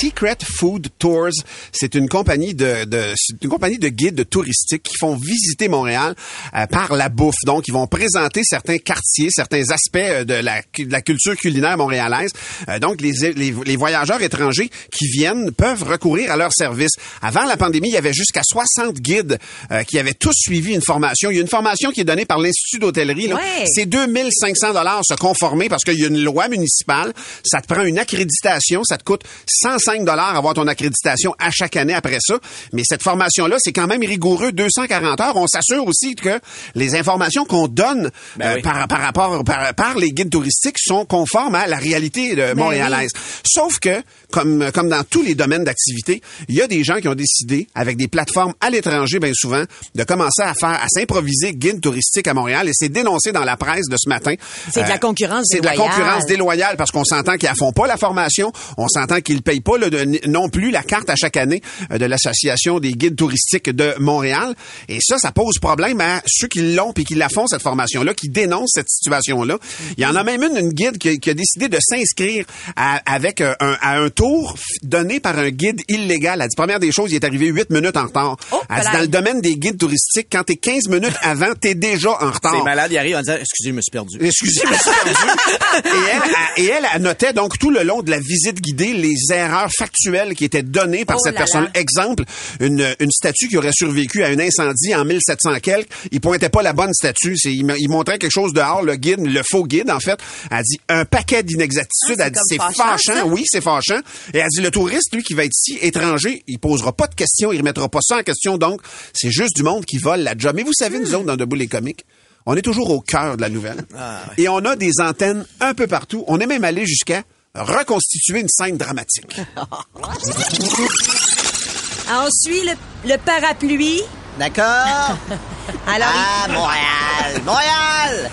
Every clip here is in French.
Secret Food Tours, c'est une compagnie de, de c'est une compagnie de guides touristiques qui font visiter Montréal euh, par la bouffe. Donc, ils vont présenter certains quartiers, certains aspects euh, de la, de la culture culinaire montréalaise. Euh, donc, les, les, les voyageurs étrangers qui viennent peuvent recourir à leurs services. Avant la pandémie, il y avait jusqu'à 60 guides euh, qui avaient tous suivi une formation. Il y a une formation qui est donnée par l'Institut d'hôtellerie. Ouais. C'est 2500 dollars se conformer parce qu'il y a une loi municipale. Ça te prend une accréditation. Ça te coûte 105 dollars avoir ton accréditation à chaque année après ça. Mais cette formation-là, c'est quand même rigoureux. 240 heures. On s'assure aussi que les informations qu'on donne Ben euh, oui. par, par rapport par, par les guides touristiques sont conformes à la réalité Ben de montréalaise. Sauf que, comme, comme dans tous les domaines d'activité, il y a des gens qui ont décidé, avec des plateformes à l'étranger bien souvent, de commencer à faire, à s'improviser guide touristique à Montréal. Et c'est dénoncé dans la presse de ce matin. C'est de la concurrence C'est de la déloyale. concurrence déloyale parce qu'on s'entend qu'ils ne font pas la formation, on s'entend qu'ils payent pas de- non plus la carte à chaque année euh, de l'association des guides touristiques de Montréal. Et ça, ça pose problème à ceux qui l'ont puis qui la font cette formation-là, qui dénoncent cette situation-là. Il y en a même une, une guide qui, qui a décidé de s'inscrire à- avec euh, un, à un tour donné par un guide illégal. Elle dit première des choses, il est arrivé huit minutes en retard. Oh, Elle dit, dans le domaine des guides touristiques, quand t'es 15 minutes avant, t'es déjà en retard. C'est malade, il arrive en disant Excusez, je me suis perdu. Excusez, je me suis perdu. et, elle, elle- et elle, elle notait donc tout le long de la visite guidée les erreurs factuelles qui étaient données par Oh cette là personne. là. Exemple, une, une statue qui aurait survécu à un incendie en 1700 quelques. Il pointait pas la bonne statue. C'est, il, mo- il montrait quelque chose dehors, le guide, le faux guide, en fait. Elle dit un paquet d'inexactitudes. Ah, elle dit c'est fâchant. Oui, c'est fâchant. Et elle dit le touriste, lui, qui va être ici, étranger, il posera pas de questions, il remettra pas ça en question. Donc, c'est juste du monde qui vole la job. Mais vous savez, Hmm. nous autres, dans Debout les comiques, on est toujours au cœur de la nouvelle. Et on a des antennes un peu partout. On est même allé jusqu'à reconstituer une scène dramatique. Ensuite, le, le parapluie. D'accord Alors, Ah, Montréal Montréal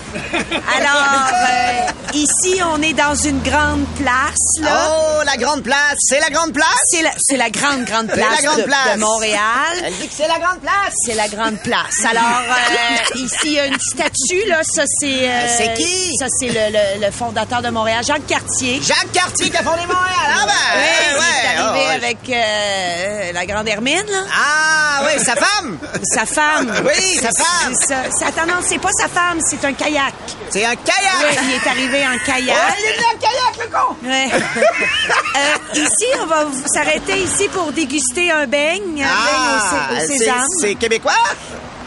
alors euh, ici, on est dans une grande place, là. Oh, la grande place C'est la grande place? C'est la, c'est la grande, grande C'est place, la grande de, place. de Montréal. Elle dit que c'est la grande place C'est la grande place. Alors, euh, ici, il y a une statue, là. Ça, c'est... euh, C'est qui? Ça, c'est le, le- le fondateur de Montréal, Jacques Cartier. Jacques Cartier qui a fondé Montréal Ah ben ouais, il est arrivé oh, ouais. avec euh, la grande Hermine, là. Ah, oui, sa femme Sa femme. Oui, sa femme. C'est ça. C'est- Attends, non, c'est pas sa femme, c'est un kayak. C'est un kayak Oui, il est arrivé en kayak. il est venu en kayak, le con Ouais. Euh, ici, on va s'arrêter ici pour déguster un beigne, un Ah, beigne au, sé- au c'est- sésame. c'est québécois?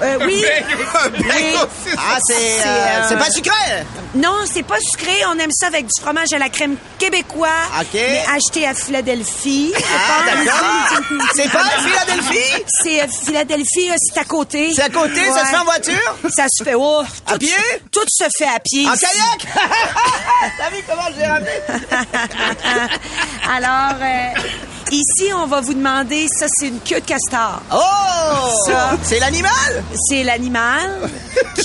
Euh, oui. Oui. Ah, c'est C'est, euh, euh, c'est pas sucré? Non, c'est pas sucré. On aime ça avec du fromage à la crème québécois. OK. Mais acheté à Philadelphie. je Ah, pense. d'accord C'est pas Philadelphie? C'est euh, Philadelphie, c'est à côté. C'est à côté, ça se fait en voiture? Ça se fait, oh, À tout pied? se- Tout se fait à pied. En ici. kayak? T'as vu comment je l'ai ramené? Alors, euh, ici, on va vous demander, ça, c'est une queue de castor. Oh Ça. C'est l'animal? C'est l'animal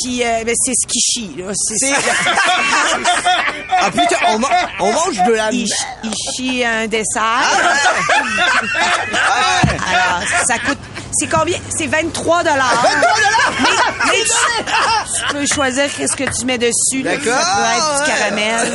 qui, euh, ben, c'est ce qui chie. Là. C'est C'est- ça. Ah putain, on, ma- on mange de la... Il, ch- il chie un dessert. Ah, Alors, ça coûte. C'est combien? C'est 23 dollars. 23 dollars? Mais, mais tu, tu peux choisir qu'est-ce que tu mets dessus. là. D'accord Ça peut être du caramel.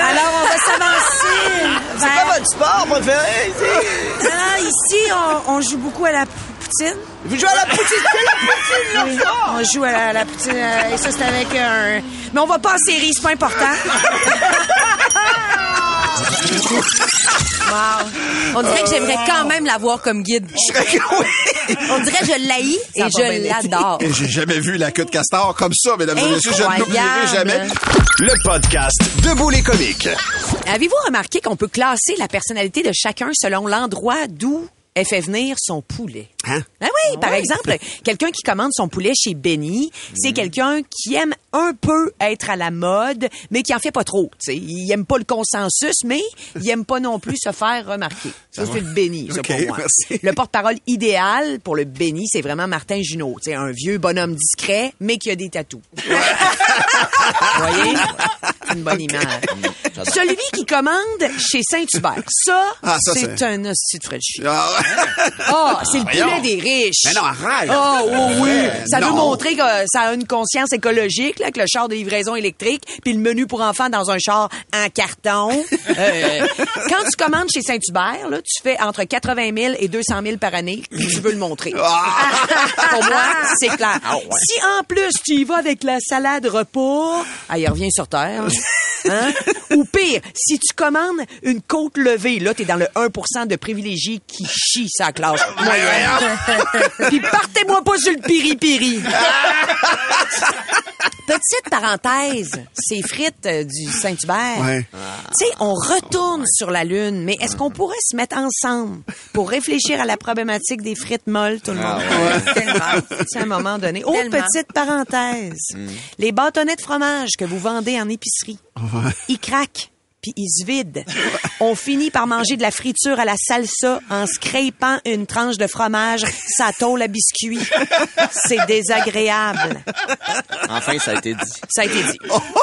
Alors, on va s'avancer. C'est vers- pas votre sport préféré ici Ah, ici, on, on joue beaucoup à la poutine. Vous jouez à la poutine, c'est la poutine, leur Oui, sport on joue à la, la poutine. euh, et ça, c'est avec un. Mais on va pas en série, c'est pas important. Wow. On dirait que j'aimerais quand même l'avoir comme guide. On dirait que je l'haïs et je l'adore. Et j'ai jamais vu la queue de castor comme ça, mesdames et messieurs. Je ne l'oublierai Incroyable. jamais. Le podcast Debout les comiques. Avez-vous remarqué qu'on peut classer la personnalité de chacun selon l'endroit d'où elle fait venir son poulet. Hein? Ah oui, par exemple, quelqu'un qui commande son poulet chez Benny, c'est quelqu'un qui aime un peu être à la mode, mais qui en fait pas trop. tu sais. Il aime pas le consensus, mais il aime pas non plus se faire remarquer. Ça, c'est le Benny, ça, pour moi. merci. Le porte-parole idéal pour le Benny, c'est vraiment Martin Junot. C'est un vieux bonhomme discret, mais qui a des tatous. Vous voyez? C'est une bonne image. Celui qui commande chez Saint-Hubert, ça, Ah, ça, c'est un hostie de Frenchie. Ah, Ah, c'est le poulet des riches. Mais non, arrête. Ah, oui, oui. Ça veut non. montrer que ça a une conscience écologique, là, avec le char de livraison électrique, puis le menu pour enfants dans un char en carton. Euh, quand tu commandes chez Saint-Hubert, là, tu fais entre 80 000 et 200 000 par année, puis tu veux le montrer. pour moi, c'est clair. Si en plus tu y vas avec la salade repas, ah, il revient sur terre. Hein? Ou pire, si tu commandes une côte levée, là, t'es dans le 1% de privilégiés qui chie sa classe moyenne. Puis partez-moi pas sur le piri-piri. Petite parenthèse, ces frites euh, du Saint-Hubert. Ouais. Tu sais, on retourne sur la Lune, mais est-ce qu'on pourrait se mettre ensemble pour réfléchir à la problématique des frites molles, tout le monde? Tellement. C'est à un moment donné. Oh, petite parenthèse. Les bâtonnets de fromage que vous vendez en épicerie, ils craquent. Puis ils se vident. On finit par manger de la friture à la salsa en scrapant une tranche de fromage, sa tôle à biscuit. C'est désagréable. Enfin, ça a été dit. Ça a été dit.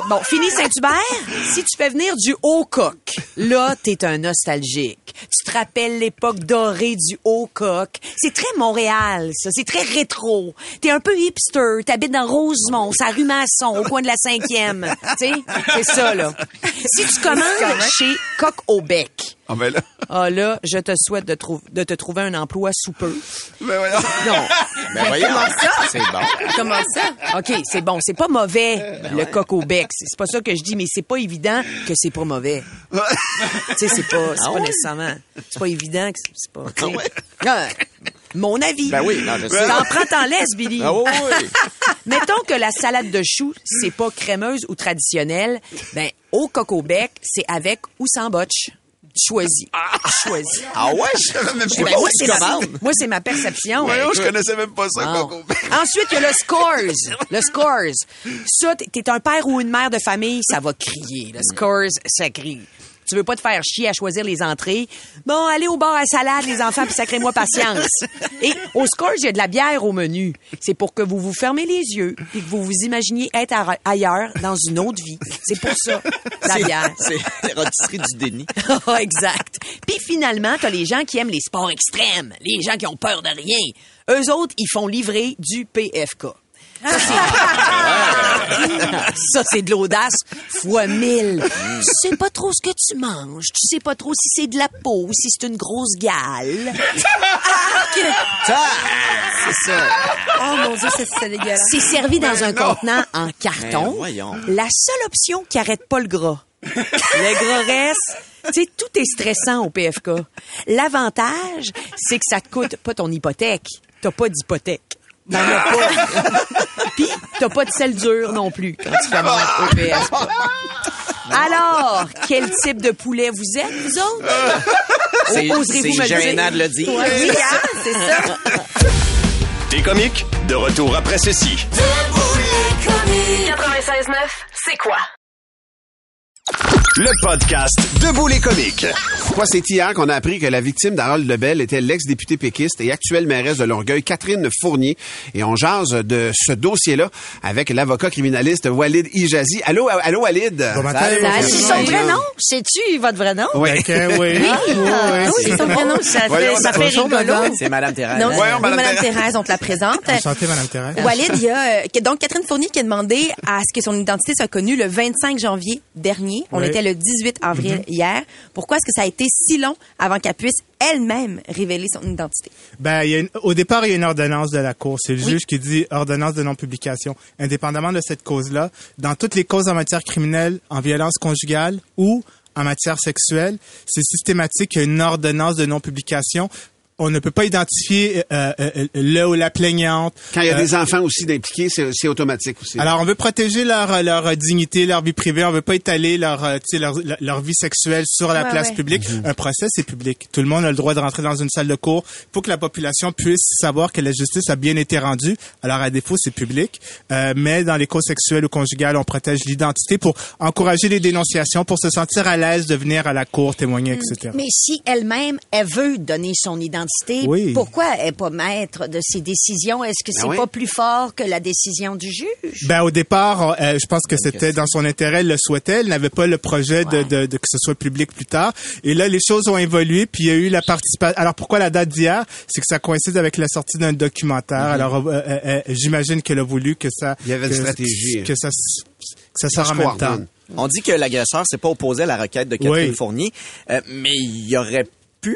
Bon, fini Saint-Hubert. Si tu fais venir du haut coq, là, t'es un nostalgique. Tu te rappelles l'époque dorée du haut coq. C'est très Montréal, ça. C'est très rétro. T'es un peu hipster. T'habites dans Rosemont, ça rue Masson, au coin de la cinquième. Tu sais, c'est ça, là. Si tu commandes chez Coq au bec, Ah, ben là. ah là, je te souhaite de, trou- de te trouver un emploi sous peu. Ben voyons. Non. Ben voyons. C'est bon. Comment ça? OK, c'est bon, c'est pas mauvais, le coq au bec. C'est c'est pas ça que je dis, mais c'est pas évident que c'est pas mauvais. tu sais, c'est pas, c'est Ah pas ouais? nécessairement. C'est pas évident que c'est- c'est pas. tu sais. Ah ouais? Ah, mon avis. Ben oui, non, je sais. T'en prends, t'en laisses, Billy. Ah oui, oui. Mettons que la salade de choux, c'est pas crémeuse ou traditionnelle. Ben, au au bec, c'est avec ou sans botch. Choisis. Choisis. Ah ouais? Je savais même Ben, pas. moi, c'est ma, commandes? moi, c'est ma perception. Voyons, je connaissais même pas ça. Coco. Ensuite, il y a le scores. Le scores. Ça, t'es un père ou une mère de famille, ça va crier. Le scores, ça crie. Tu veux pas te faire chier à choisir les entrées? Bon, allez au bar à salade, les enfants, puis sacrez-moi patience. Et au scores, il y a de la bière au menu. C'est pour que vous vous fermez les yeux et que vous vous imaginiez être ailleurs dans une autre vie. C'est pour ça, la bière. C'est la rôtisserie du déni. Ah, exact. Puis finalement, t'as les gens qui aiment les sports extrêmes, les gens qui ont peur de rien. Eux autres, ils font livrer du PFK. Ça, c'est- Ça, c'est de l'audace fois mille. Tu sais pas trop ce que tu manges. Tu sais pas trop si c'est de la peau ou si c'est une grosse gale. C'est ça. Oh mon Dieu, c'est dégueulasse. C'est servi dans un contenant en Ben, carton. voyons. La seule option qui arrête pas le gras. Le gras reste. Tu sais, tout est stressant au PFK. L'avantage, c'est que ça te coûte pas ton hypothèque. T'as pas d'hypothèque. T'en as pas. Puis, t'as pas de sel dur non plus quand tu commandes au PFK. Alors, quel type de poulet vous êtes, vous autres? C'est Oserez-vous c'est me le gênant dire? de le dire. Oui, hein, c'est ça. T'es comique? De retour après ceci. 96.9, c'est quoi? Le podcast Debout les comiques. Quoi, c'est hier qu'on a appris que la victime d'Harold Lebel était l'ex-députée péquiste et actuelle mairesse de Longueuil, Catherine Fournier. Et on jase de ce dossier-là avec l'avocat criminaliste Walid Ijazi. Allô, allô, Walid? Bon matin. Salut. Salut. C'est son vrai nom? Sais-tu votre vrai nom? Oui. Ok, oui. Oui, Ah, oui, c'est son prénom. Ça fait, Voyons, ça fait bonjour, rigolo. madame. C'est Madame Thérèse. Donc, Voyons, oui, Madame Madame Thérèse. Thérèse, on te la présente. Enchantée, Madame Thérèse. Walid, il y a euh, donc Catherine Fournier qui a demandé à ce que son identité soit connue le 25 janvier dernier. On Oui. était le 18 avril hier. Pourquoi est-ce que ça a été si long avant qu'elle puisse elle-même révéler son identité? Ben, il y a une- au départ, il y a une ordonnance de la Cour. C'est le Oui. juge qui dit ordonnance de non-publication. Indépendamment de cette cause-là, dans toutes les causes en matière criminelle, en violence conjugale ou en matière sexuelle, c'est systématique qu'il y a une ordonnance de non-publication on ne peut pas identifier euh, euh, le ou la plaignante. Quand il y a Euh, des enfants aussi d'impliqués, c'est c'est automatique aussi. alors, on veut protéger leur leur dignité, leur vie privée. On veut pas étaler leur euh, tu sais, leur, leur, leur vie sexuelle sur la Ouais, place ouais. publique. Un procès, c'est public. Tout le monde a le droit de rentrer dans une salle de cours. Il faut que la population puisse savoir que la justice a bien été rendue. Alors, à défaut, c'est public. Euh, mais dans les causes sexuelles ou conjugales, on protège l'identité pour encourager les dénonciations, pour se sentir à l'aise de venir à la cour témoigner, etc. Mais si elle-même, elle veut donner son identité, Oui. pourquoi elle n'est pas maître de ses décisions? Est-ce que c'est Ben oui. pas plus fort que la décision du juge? Ben au départ, euh, je pense que c'était dans son intérêt, elle le souhaitait. Elle n'avait pas le projet de, Ouais. de, de que ce soit public plus tard. Et là, les choses ont évolué, puis il y a eu la participation. Alors pourquoi la date d'hier? C'est que ça coïncide avec la sortie d'un documentaire. Alors euh, euh, euh, j'imagine qu'elle a voulu que ça. Il y avait une que, stratégie. que ça, que ça se en même temps. On dit que l'agresseur s'est pas opposé à la requête de Catherine Oui. Fournier, euh, mais il aurait pu.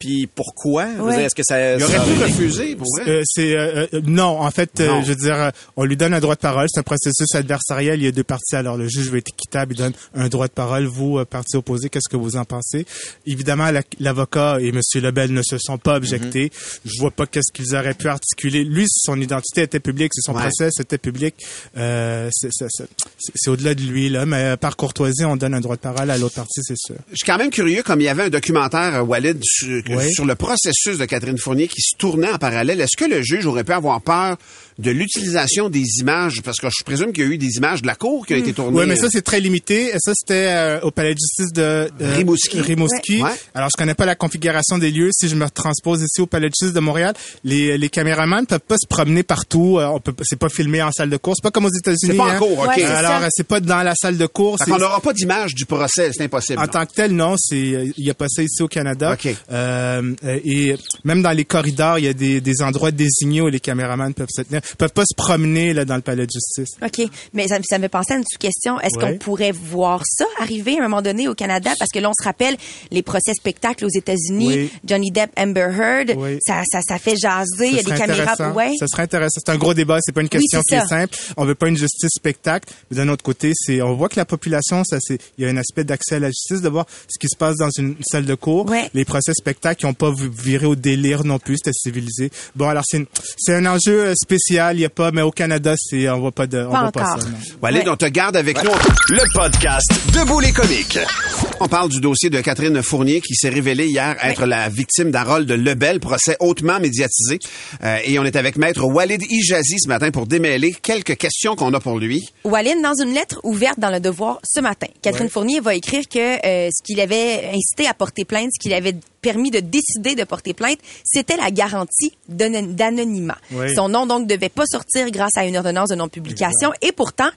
Puis pourquoi? Ouais. dire, Est-ce que ça Il aurait ça pu refuser, pour vrai. Euh, c'est euh, euh, non, en fait, euh, je veux dire, on lui donne un droit de parole. C'est un processus adversarial. Il y a deux parties. Alors le juge veut être équitable. Il donne un droit de parole. Vous, euh, partie opposée, qu'est-ce que vous en pensez? Évidemment, la- l'avocat et Monsieur Lebel ne se sont pas objectés. Je vois pas qu'est-ce qu'ils auraient pu articuler. Lui, son identité était publique. C'est son Ouais. procès, c'était public. Euh, c'est c'est- c'est- c'est au-delà de lui là. Mais par courtoisie, on donne un droit de parole à l'autre partie, c'est sûr. Je suis quand même curieux, comme il y avait un documentaire, Walid, sur, Oui. sur le processus de Catherine Fournier qui se tournait en parallèle. Est-ce que le juge aurait pu avoir peur de l'utilisation des images? Parce que je présume qu'il y a eu des images de la cour qui ont été tournées. Oui, mais ça, c'est très limité. Ça, c'était euh, au palais de justice de euh, Rimouski. Rimouski. Ouais. Alors, je connais pas la configuration des lieux. Si je me transpose ici au palais de justice de Montréal, les, les caméramans ne peuvent pas se promener partout. Euh, on peut, c'est pas filmé en salle de cours. C'est pas comme aux États-Unis. C'est pas en hein. cours, OK. Ouais, c'est Euh, Alors, ça. euh, c'est pas dans la salle de cours. Qu'on n'aura pas d'image du procès, c'est impossible. en non. tant que tel, non, c'est il y a pas ça ici au Canada. OK. Euh, euh, et même dans les corridors, il y a des, des endroits désignés où les caméramans peuvent se tenir, peuvent pas se promener là dans le palais de justice. OK. Mais ça, ça me fait penser à une sous-question. Est-ce Ouais. qu'on pourrait voir ça arriver à un moment donné au Canada? Parce que là, on se rappelle les procès spectacles aux États-Unis, Oui. Johnny Depp, Amber Heard, Oui. ça, ça, ça fait jaser. Il y a des caméras. Ouais. Ça serait intéressant. C'est un gros débat. C'est pas une Oui, question c'est qui ça. est simple. On veut pas une justice spectacle. Mais d'un autre côté, c'est, on voit que la population, ça, c'est, il y a un aspect d'accès à la justice, de voir ce qui se passe dans une salle de cours. Ouais. Les procès spectacles, qui ont pas viré au délire non plus. C'était civilisé. Bon, alors c'est, un enjeu euh, spécial. Il y a pas, mais au Canada, c'est, on voit pas de, on voit pas ça. non. Walid, Ouais. on te garde avec nous. Le podcast Debout les comiques. On parle du dossier de Catherine Fournier qui s'est révélée hier être la victime d'Harold Lebel, procès hautement médiatisé. Euh, et on est avec maître Walid Ijazi ce matin pour démêler quelques questions qu'on a pour lui. Walid, dans une lettre ouverte dans le Devoir ce matin, Catherine Fournier va écrire que euh, ce qu'il avait incité à porter plainte, ce qu'il avait permis de décider de porter plainte, c'était la garantie d'an- d'anonymat. Oui. Son nom donc devait pas sortir grâce à une ordonnance de non-publication et pourtant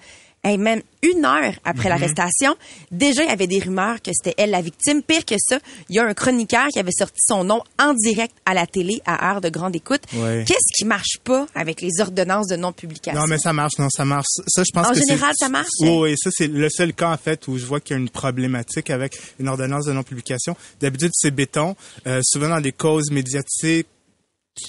hey, même une heure après l'arrestation, déjà il y avait des rumeurs que c'était elle la victime. Pire que ça, il y a un chroniqueur qui avait sorti son nom en direct à la télé à heure de grande écoute. Qu'est-ce qui marche pas avec les ordonnances de non-publication? Non, mais ça marche, non, ça marche. Ça, je pense En que c'est- général, ça marche? Oui, oui, ça, c'est le seul cas, en fait, où je vois qu'il y a une problématique avec une ordonnance de non-publication. D'habitude, c'est béton. Euh, souvent, dans des causes médiatiques,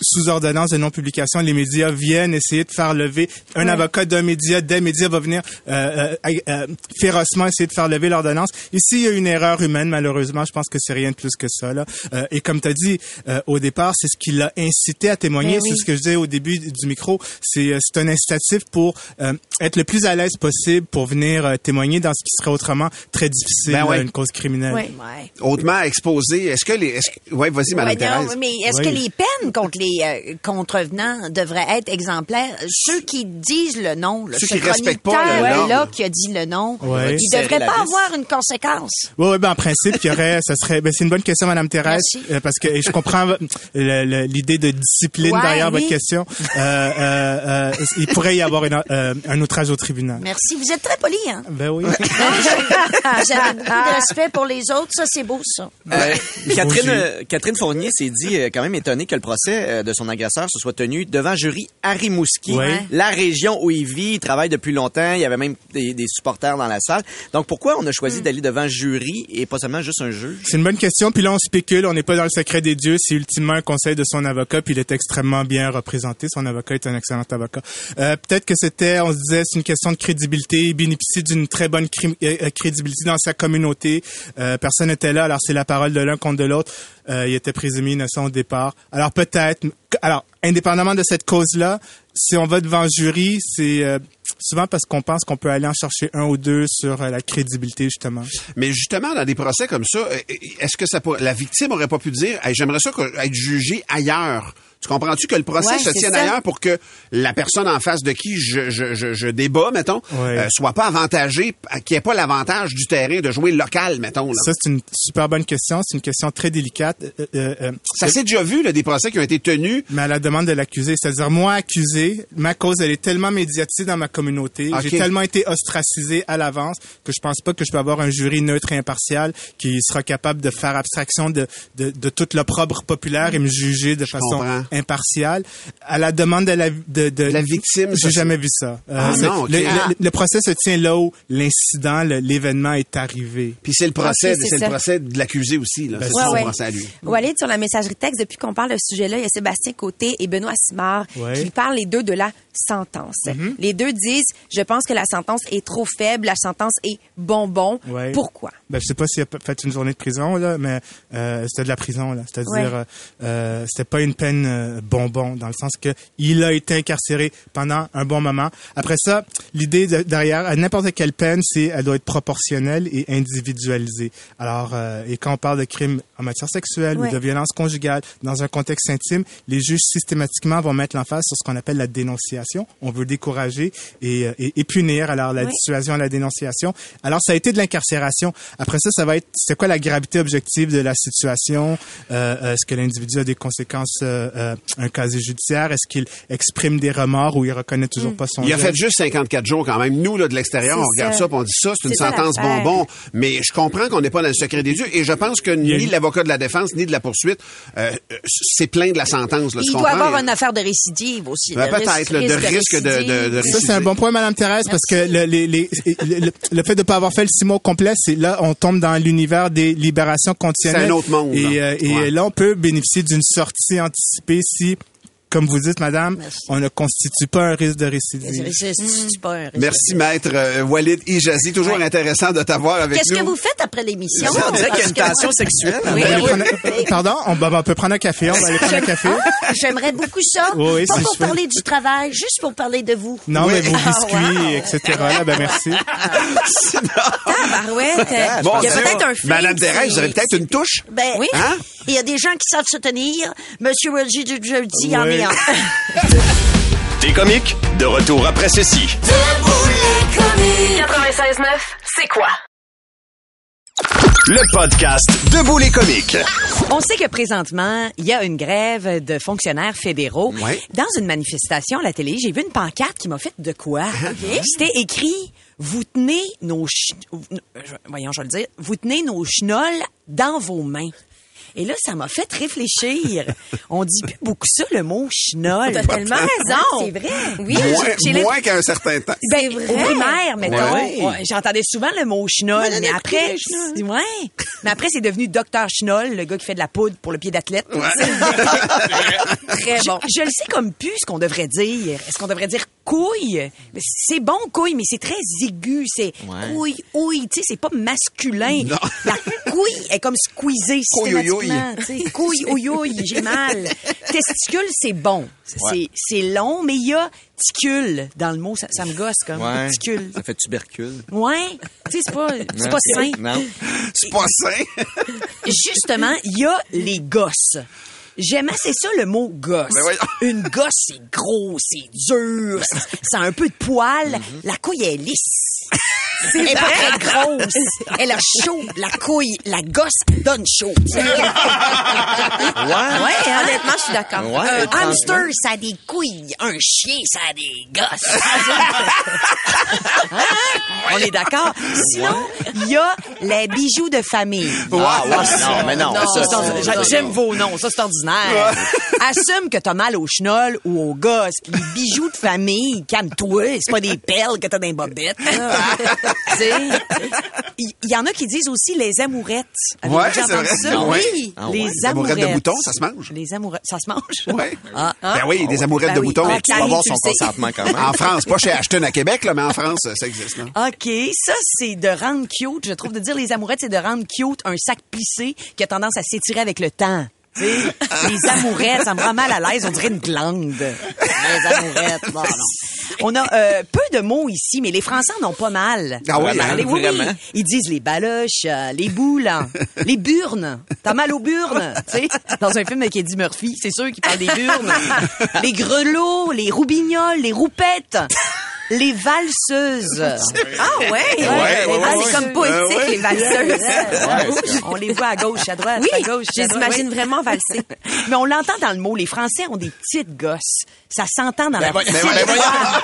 sous ordonnance de non-publication, les médias viennent essayer de faire lever un Ouais. avocat d'un média, des médias va venir euh, euh, euh, férocement essayer de faire lever l'ordonnance. Ici, il y a une erreur humaine, malheureusement. Je pense que c'est rien de plus que ça. Là. Euh, et comme tu as dit, euh, au départ, c'est ce qui l'a incité à témoigner. Ben oui. C'est ce que je disais au début du micro. C'est euh, c'est un incitatif pour euh, être le plus à l'aise possible pour venir euh, témoigner dans ce qui serait autrement très difficile, Ben ouais. une cause criminelle. Ouais. Ouais. Hautement exposé. Est-ce que les... Est-ce que... Ouais, vas-y, Madame non, mais est-ce que les peines contre les euh, contrevenants devraient être exemplaires? Ceux qui disent le nom, là, Ceux ce qui respectent pas le nom. là, qui a dit le nom, Ouais. il Serrer devrait pas vis. avoir une conséquence. Oui, ouais, ben, en principe, il y aurait, ça serait, ben, c'est une bonne question, Madame Thérèse, Merci. euh, parce que je comprends l'idée de discipline Ouais, derrière oui. votre question. Euh, euh, euh, il pourrait y avoir une- euh, un outrage au tribunal. Merci. Vous êtes très poli, hein? Ben oui. Vous avez beaucoup de respect pour les autres. Ça, c'est beau, ça. Euh, Catherine, Catherine Fournier s'est dit euh, quand même étonnée que le procès euh, de son agresseur se soit tenu devant jury à Rimouski, la région où il vit. Il travaille depuis longtemps. Il y avait même des, des supporters dans la salle. Donc pourquoi on a choisi d'aller devant jury et pas seulement juste un juge? C'est une bonne question. Puis là, on spécule. On n'est pas dans le secret des dieux. C'est ultimement un conseil de son avocat. Puis il est extrêmement bien représenté. Son avocat est un excellent avocat. Euh, Peut-être que c'était, on se disait, c'est une question de crédibilité. Il bénéficie d'une très bonne euh, euh, crédibilité dans sa communauté. Euh, personne n'était là. Alors c'est la parole de l'un contre de l'autre. Euh, il était présumé innocent au départ. Alors peut-être, alors indépendamment de cette cause-là, si on va devant jury, c'est euh, souvent parce qu'on pense qu'on peut aller en chercher un ou deux sur euh, la crédibilité justement. Mais justement, dans des procès comme ça, euh, est-ce que ça pourrait- la victime aurait pas pu dire, Hey, j'aimerais ça être jugé ailleurs? Tu comprends-tu que le procès Ouais, se c'est tienne ça. ailleurs pour que la personne en face de qui je, je, je, je débat, mettons, Ouais. euh, soit pas avantagée, qu'il n'y ait pas l'avantage du terrain de jouer local, mettons. là? Ça c'est une super bonne question. C'est une question très délicate. Euh, euh, euh, Ça s'est déjà vu, là, des procès qui ont été tenus. mais à la demande de l'accusé. C'est-à-dire, moi, accusé, ma cause, elle est tellement médiatisée dans ma communauté, j'ai tellement été ostracisé à l'avance que je pense pas que je peux avoir un jury neutre et impartial qui sera capable de faire abstraction de, de, de toute l'opprobre populaire et me juger de façon comprends. Impartiale. À la demande de la, de, de La victime, j'ai jamais vu ça. Euh, Ah, non, le, le- Ah. le procès se tient là où l'incident, l'événement est arrivé. Puis c'est le procès, Ok, c'est le procès de l'accusé aussi. Là. Ben, c'est ouais, ouais. procès à lui. Walid, sur la messagerie texte, depuis qu'on parle de ce sujet-là, il y a Sébastien Côté et Benoît Simard Ouais. qui parlent les deux de la sentence. Mm-hmm. Les deux disent, je pense que la sentence est trop faible, la sentence est bonbon. Ouais. Pourquoi? Ben, je sais pas s'il a fait une journée de prison, là, mais euh, c'était de la prison, là. C'est-à-dire, Ouais. euh, euh, c'était pas une peine euh, bonbon, dans le sens que il a été incarcéré pendant un bon moment. Après ça, l'idée de- derrière, à n'importe quelle peine, c'est elle doit être proportionnelle et individualisée. Alors, euh, et quand on parle de crimes en matière sexuelle Ouais. ou de violence conjugale dans un contexte intime, les juges systématiquement vont mettre l'emphase sur ce qu'on appelle la dénonciation. On veut décourager et, euh, et, et punir. Alors, la Ouais. dissuasion, la dénonciation. Alors, ça a été de l'incarcération. Après ça, ça va être, c'est quoi la gravité objective de la situation? Euh, euh, est-ce que l'individu a des conséquences, euh, euh, un casier judiciaire? Est-ce qu'il exprime des remords ou il reconnaît toujours pas son Il a geste? fait juste 54 jours quand même. Nous, là, de l'extérieur, on regarde ça. ça, on dit ça, c'est une sentence bonbon. Mais je comprends qu'on n'est pas dans le secret des dieux. Et je pense que ni l'avocat de la défense, ni de la poursuite, euh, c'est plein de la sentence. Là, Il doit avoir une affaire de récidive aussi. Ben, le peut-être, risque- de risque de- de- de Ça, c'est un bon point, Madame Thérèse, parce que le, les- les- le, le fait de pas avoir fait le six mois complet, c'est là, on tombe dans l'univers des libérations conditionnelles. C'est un autre monde, Et, là. euh, et Ouais. là, on peut bénéficier d'une sortie anticipée si, comme vous dites, Madame, Merci. on ne constitue pas un risque de récidive. Pas un risque. Merci, maître euh, Walid Ijazi. Toujours intéressant de t'avoir avec Qu'est-ce nous. que vous faites après l'émission? On dirait qu'il y a une que- tension sexuelle. On prendre Pardon? On, peut prendre un café. On va aller prendre un café. J'aimerais beaucoup ça. Oui, oui, pas si pour parler du travail, juste pour parler de vous. Non, Oui. mais vos Ah, biscuits, wow. etc. Là, ben merci. Tabarouette. Bon, il y a peut-être un film. Madame Thérèse, vous avez peut-être une touche? Ben, Oui. Hein? il y a des gens qui savent se tenir. Monsieur Wilgie du jeudi en est un. T'es comique? De retour après ceci. 96.9, c'est quoi? Le podcast Debout les comiques. On sait que présentement, il y a une grève de fonctionnaires fédéraux. Ouais. Dans une manifestation à la télé, j'ai vu une pancarte qui m'a fait de quoi? C'était écrit Vous tenez nos ch- euh, voyons, je vais le dire, vous tenez nos chenolles dans vos mains. Et là, ça m'a fait réfléchir. On dit plus beaucoup ça, le mot chenol. T'as tellement raison. C'est vrai. Oui. Moins, moins qu'à un certain temps. Ben, vrai. au primaire, mettons, Ouais. ouais, j'entendais souvent le mot chenol, mais après, ouais, mais après c'est devenu docteur Chenol, le gars qui fait de la poudre pour le pied d'athlète. Très bon. Je, je le sais comme plus ce qu'on devrait dire. Est-ce qu'on devrait dire couille? Mais C'est bon couille, mais c'est très aigu. C'est Ouais. couille, ouille. Tu sais, c'est pas masculin. Non. La couille est comme squeezée Couille, Couille, ouille, ouille, j'ai mal. Testicule, c'est bon. C'est c'est long, mais il y a ticule dans le mot. Ça, ça me gosse comme Ouais. ticule. Ça fait tubercule. Ouais. Tu sais, c'est pas, c'est pas sain. Non. C'est pas sain. Justement, il y a les gosses. J'aime assez ça le mot gosse. Ben. Une gosse, c'est gros, c'est dur, c'est- ça a un peu de poil. Mm-hmm. La couille est lisse. Elle est pas très grosse. Elle a chaud. La couille, la gosse donne chaud. Ouais. Ouais, honnêtement, je suis d'accord. Ouais. Un hamster, ça a des couilles. Un chien, ça a des gosses. Hein? On est d'accord. Sinon, il y a les bijoux de famille. Ah, ouais, non, mais non. Non. ça, Ça, c'est- c'est- J'aime vos noms, ça c'est ordinaire. Assume que t'as mal au chenol ou au gosse. Les bijoux de famille, calme-toi, c'est pas des perles que t'as dans les bobettes. Il y, en a qui disent aussi les amourettes. Ouais, c'est vrai. ça? Ah? Oui, Ah ouais. les Les amourettes amourettes. de moutons, ça se mange? Les amourettes, ça se mange? Ouais. Ah, Ben oui, des amourettes Ben de oui. moutons. Ah, Tu vas avoir son consentement quand même. En France, pas chez Ashton à Québec, là, mais en France, ça existe. OK, ça c'est de rendre cute. Je trouve de dire les amourettes, c'est de rendre cute un sac plissé qui a tendance à s'étirer avec le temps. Sais, les amourettes, ça me rend mal à l'aise, on dirait une glande. Les amourettes, bon, non. On a euh, peu de mots ici, mais les Français en ont pas mal. Ah oui, hein? les- oui? Ils disent les baloches, euh, les boules, hein, les burnes. T'as mal aux burnes, tu sais. Dans un film avec Eddie Murphy, c'est sûr qu'il parle des burnes. les grelots, les roubignoles, les roupettes. Les valseuses. Ah ouais? ouais, ouais, ouais. c'est comme poétique, ouais. les valseuses. On les voit à gauche, à droite, Oui, à gauche, je les imagine vraiment valser. Mais on l'entend dans le mot. Les Français ont des petites gosses. Ça s'entend dans la voy- petite ben.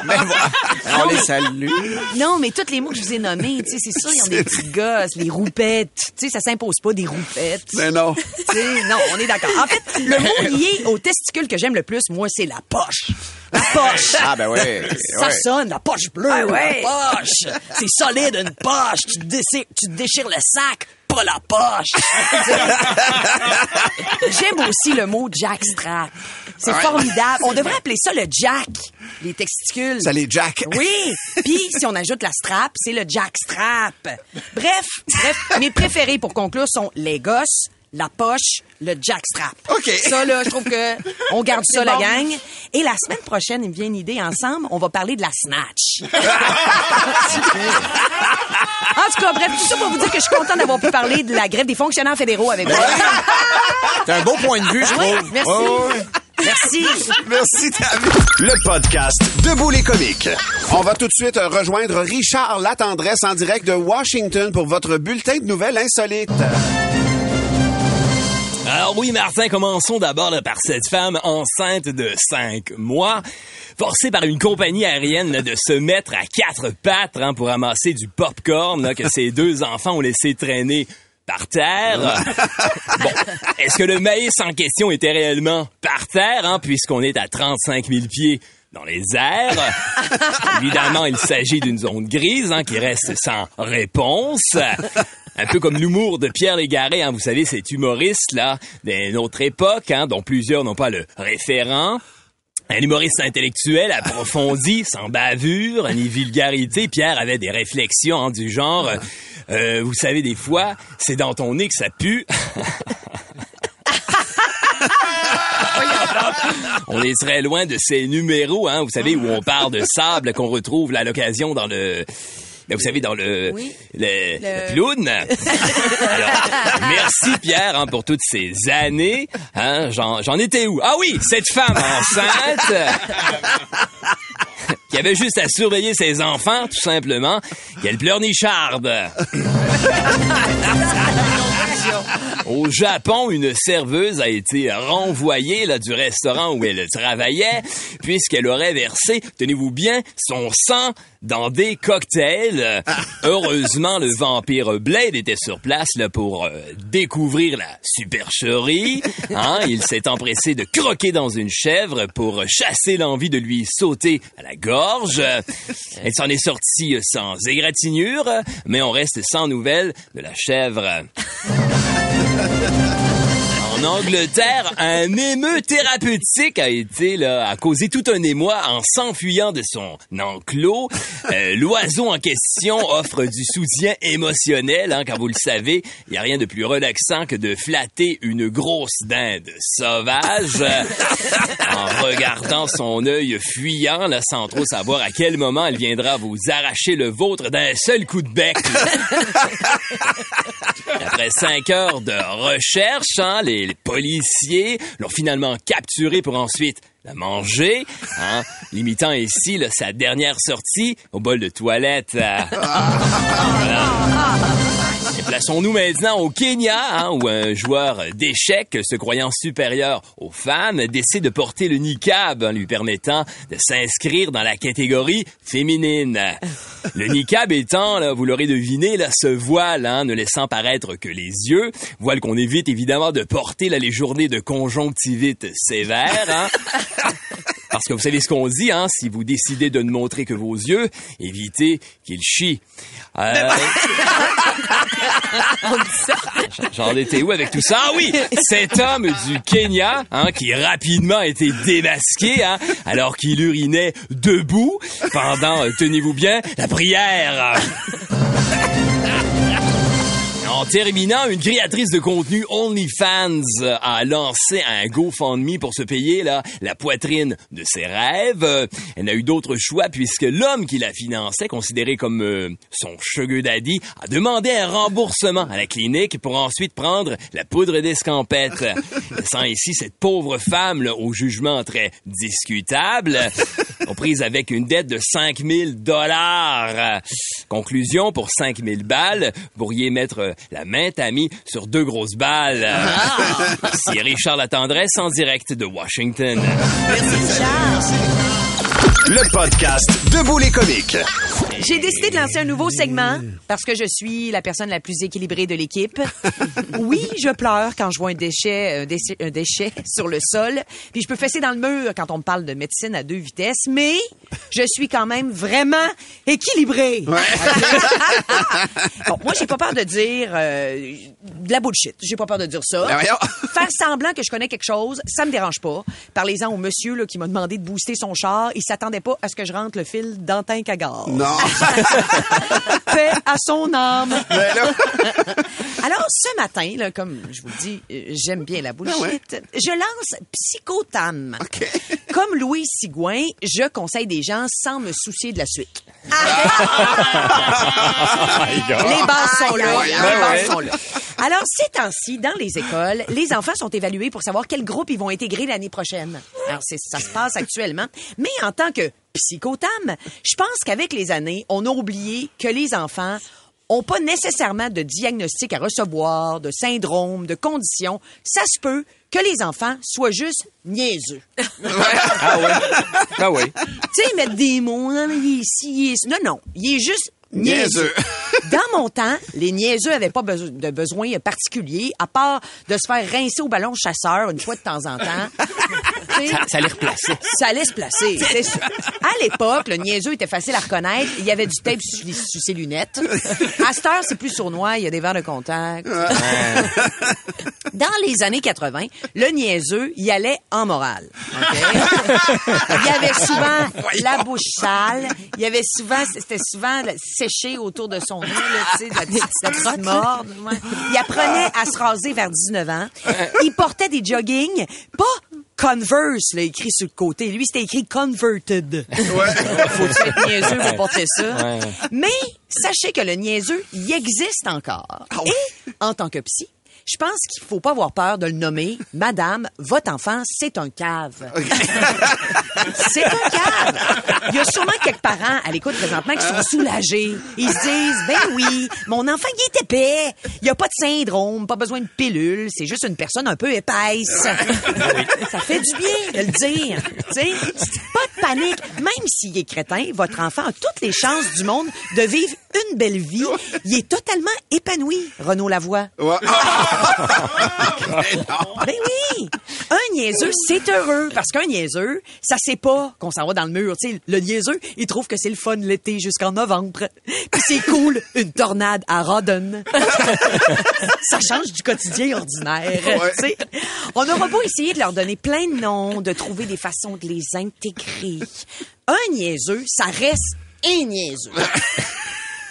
Ben voilà. On les salue. Non, mais tous les mots que je vous ai nommés, tu sais, c'est sûr, ils ont des petites gosses, les roupettes. Tu sais, ça s'impose pas, des roupettes. Mais non. Tu sais, non, on est d'accord. En fait, le mot lié au testicule que j'aime le plus, moi, c'est la poche. La poche. Ah ben oui. Ça ouais. sonne, la poche bleue, Ah ouais. la poche. C'est solide, une poche. Tu te, déchires, tu te déchires le sac, pas la poche. J'aime aussi le mot jackstrap. C'est formidable. On devrait appeler ça le jack, les testicules. Ça les jack. Oui. Puis si on ajoute la strap, c'est le jackstrap. Bref, bref, mes préférés pour conclure sont les gosses, la poche, le jackstrap. OK. Ça là, je trouve que on garde ça la gang. Et la semaine prochaine, il me vient une idée ensemble, on va parler de la snatch. en tout cas, bref, tout ça pour vous dire que je suis contente d'avoir pu parler de la grève des fonctionnaires fédéraux avec vous. C'est un beau point de vue, je Oui, trouve. merci. Ouais, ouais. Merci. Merci, Tammy. Le podcast Debout les comiques. On va tout de suite euh, rejoindre Richard Latendresse en direct de Washington pour votre bulletin de nouvelles insolites. Alors oui, Martin, commençons d'abord par cette femme enceinte de cinq mois, forcée par une compagnie aérienne là, de se mettre à quatre pattes hein, pour amasser du popcorn là, que ses deux enfants ont laissé traîner par terre. bon, est-ce que le maïs en question était réellement par terre, hein, puisqu'on est à 35 000 pieds dans les airs? Évidemment, il s'agit d'une zone grise hein, qui reste sans réponse. Un peu comme l'humour de Pierre Légaré, hein, vous savez, cet humoriste là d'une autre époque, hein, dont plusieurs n'ont pas le référent. Un humoriste intellectuel approfondi, sans bavure ni vulgarité. Pierre avait des réflexions hein, du genre, euh, euh, vous savez, des fois, c'est dans ton nez que ça pue. On est très loin de ces numéros, hein, vous savez, où on parle de sable qu'on retrouve là, à l'occasion dans le... ben, vous savez, dans le... Oui. le, le clown. Alors, merci Pierre hein, pour toutes ces années. Hein, j'en, j'en étais où? Ah oui, cette femme enceinte qui avait juste à surveiller ses enfants, tout simplement. Quelle pleurnicharde! Au Japon, une serveuse a été renvoyée là, du restaurant où elle travaillait, puisqu'elle aurait versé, tenez-vous bien, son sang dans des cocktails. Heureusement, le vampire Blade était sur place là, pour euh, découvrir la supercherie. Hein? Il s'est empressé de croquer dans une chèvre pour chasser l'envie de lui sauter à la gorge. Elle s'en est sortie sans égratignure, mais on reste sans nouvelles de la chèvre. En Angleterre, un émeu thérapeutique a été là, a causé tout un émoi en s'enfuyant de son enclos. Euh, L'oiseau en question offre du soutien émotionnel, hein, car vous le savez, il y a rien de plus relaxant que de flatter une grosse dinde sauvage en regardant son œil fuyant, là, sans trop savoir à quel moment elle viendra vous arracher le vôtre d'un seul coup de bec. Après cinq heures de recherche, hein, les, les policiers l'ont finalement capturé pour ensuite la manger, hein, limitant ici là, sa dernière sortie au bol de toilette. euh. Voilà. Plaçons-nous maintenant au Kenya, hein, où un joueur d'échecs, se croyant supérieur aux femmes, décide de porter le niqab, hein, lui permettant de s'inscrire dans la catégorie féminine. Le niqab étant, là, vous l'aurez deviné, là, ce voile, hein, ne laissant paraître que les yeux, voile qu'on évite évidemment de porter là, les journées de conjonctivite sévère. Parce que vous savez ce qu'on dit, hein? Si vous décidez de ne montrer que vos yeux, évitez qu'ils chient. Euh, J'en étais où avec tout ça? Ah oui! Cet homme du Kenya, hein, qui rapidement a été démasqué, hein, alors qu'il urinait debout pendant, tenez-vous bien, la prière. En terminant, une créatrice de contenu OnlyFans euh, a lancé un GoFundMe pour se payer là, la poitrine de ses rêves. Euh, Elle n'a eu d'autre choix puisque l'homme qui la finançait, considéré comme euh, son sugar daddy, a demandé un remboursement à la clinique pour ensuite prendre la poudre d'escampette. Laissant ici cette pauvre femme là, au jugement très discutable, aux prises avec une dette de 5000 dollars. Conclusion, pour 5000 balles, vous pourriez mettre la main amie sur deux grosses balles. C'est Richard La Tendresse en direct de Washington. Le podcast Debout les comiques. J'ai décidé de lancer un nouveau segment parce que je suis la personne la plus équilibrée de l'équipe. Oui, je pleure quand je vois un déchet, un déchet, un déchet sur le sol. Puis je peux fesser dans le mur quand on me parle de médecine à deux vitesses, mais je suis quand même vraiment équilibrée. bon, moi, j'ai pas peur de dire euh, de la bullshit. J'ai pas peur de dire ça. Ben. Faire semblant que je connais quelque chose, ça me dérange pas. Parlez-en au monsieur là, qui m'a demandé de booster son char. Il s'attendait pas à ce que je rentre le fil d'Antin Cagard. Non. Paix à son âme. Ben là. Alors, ce matin, là, comme je vous le dis, euh, j'aime bien la bullshit. Je lance Psychotam. Comme Louis Sigouin, je conseille des gens sans me soucier de la suite. Les bases sont là. Les bases sont là. Alors, ces temps-ci, dans les écoles, les enfants sont évalués pour savoir quel groupe ils vont intégrer l'année prochaine. Alors, c'est, ça se passe actuellement. Mais en tant que psychotam, je pense qu'avec les années, on a oublié que les enfants ont pas nécessairement de diagnostic à recevoir, de syndrome, de condition. Ça se peut que les enfants soient juste niaiseux. Ah ouais? Ah ouais. tu sais, mettre des mots, non, il est ici, il est. Non, non, il est juste niaiseux. Niaiseux. Dans mon temps, les niaiseux avaient pas beso- de besoin particulier, à part de se faire rincer au ballon chasseur une fois de temps en temps. Ça, replaçait. ça allait se placer, c'est. À l'époque, le niaiseux était facile à reconnaître. Il y avait du tape sur, ses lunettes. À cette heure, c'est plus sournois. Il y a des verres de contact. Dans les années 80, le niaiseux, il allait en morale. OK? Il y avait souvent la bouche sale. Il y avait souvent, c'était souvent là, séché autour de son nez, là, tu sais, la petite, la petite morde. ouais. Il apprenait à se raser vers 19 ans. Il portait des jogging, pas Converse, là, écrit sur le côté. Lui, c'était écrit Converted. Faut-tu être niaiseux pour porter ça? Mais sachez que le niaiseux, il existe encore. Et, en tant que psy, je pense qu'il faut pas avoir peur de le nommer. Madame, votre enfant, c'est un cave. c'est un cave. Il y a sûrement quelques parents à l'écoute présentement qui sont soulagés. Ils se disent, ben oui, mon enfant, il est épais. Il n'y a pas de syndrome, pas besoin de pilule. C'est juste une personne un peu épaisse. Ça fait du bien de le dire. Tu sais, pas de panique. Même s'il est crétin, votre enfant a toutes les chances du monde de vivre une belle vie. Il est totalement épanoui, Renaud Lavoie. Ouais. Ben oui! Un niaiseux, c'est heureux. Parce qu'un niaiseux, ça sait pas qu'on s'en va dans le mur. Tu sais, le niaiseux, il trouve que c'est le fun l'été jusqu'en novembre. Puis c'est cool, une tornade à Rodden. ça change du quotidien ordinaire. Ouais. tu sais. On aura beau essayer de leur donner plein de noms, de trouver des façons de les intégrer. Un niaiseux, ça reste un niaiseux.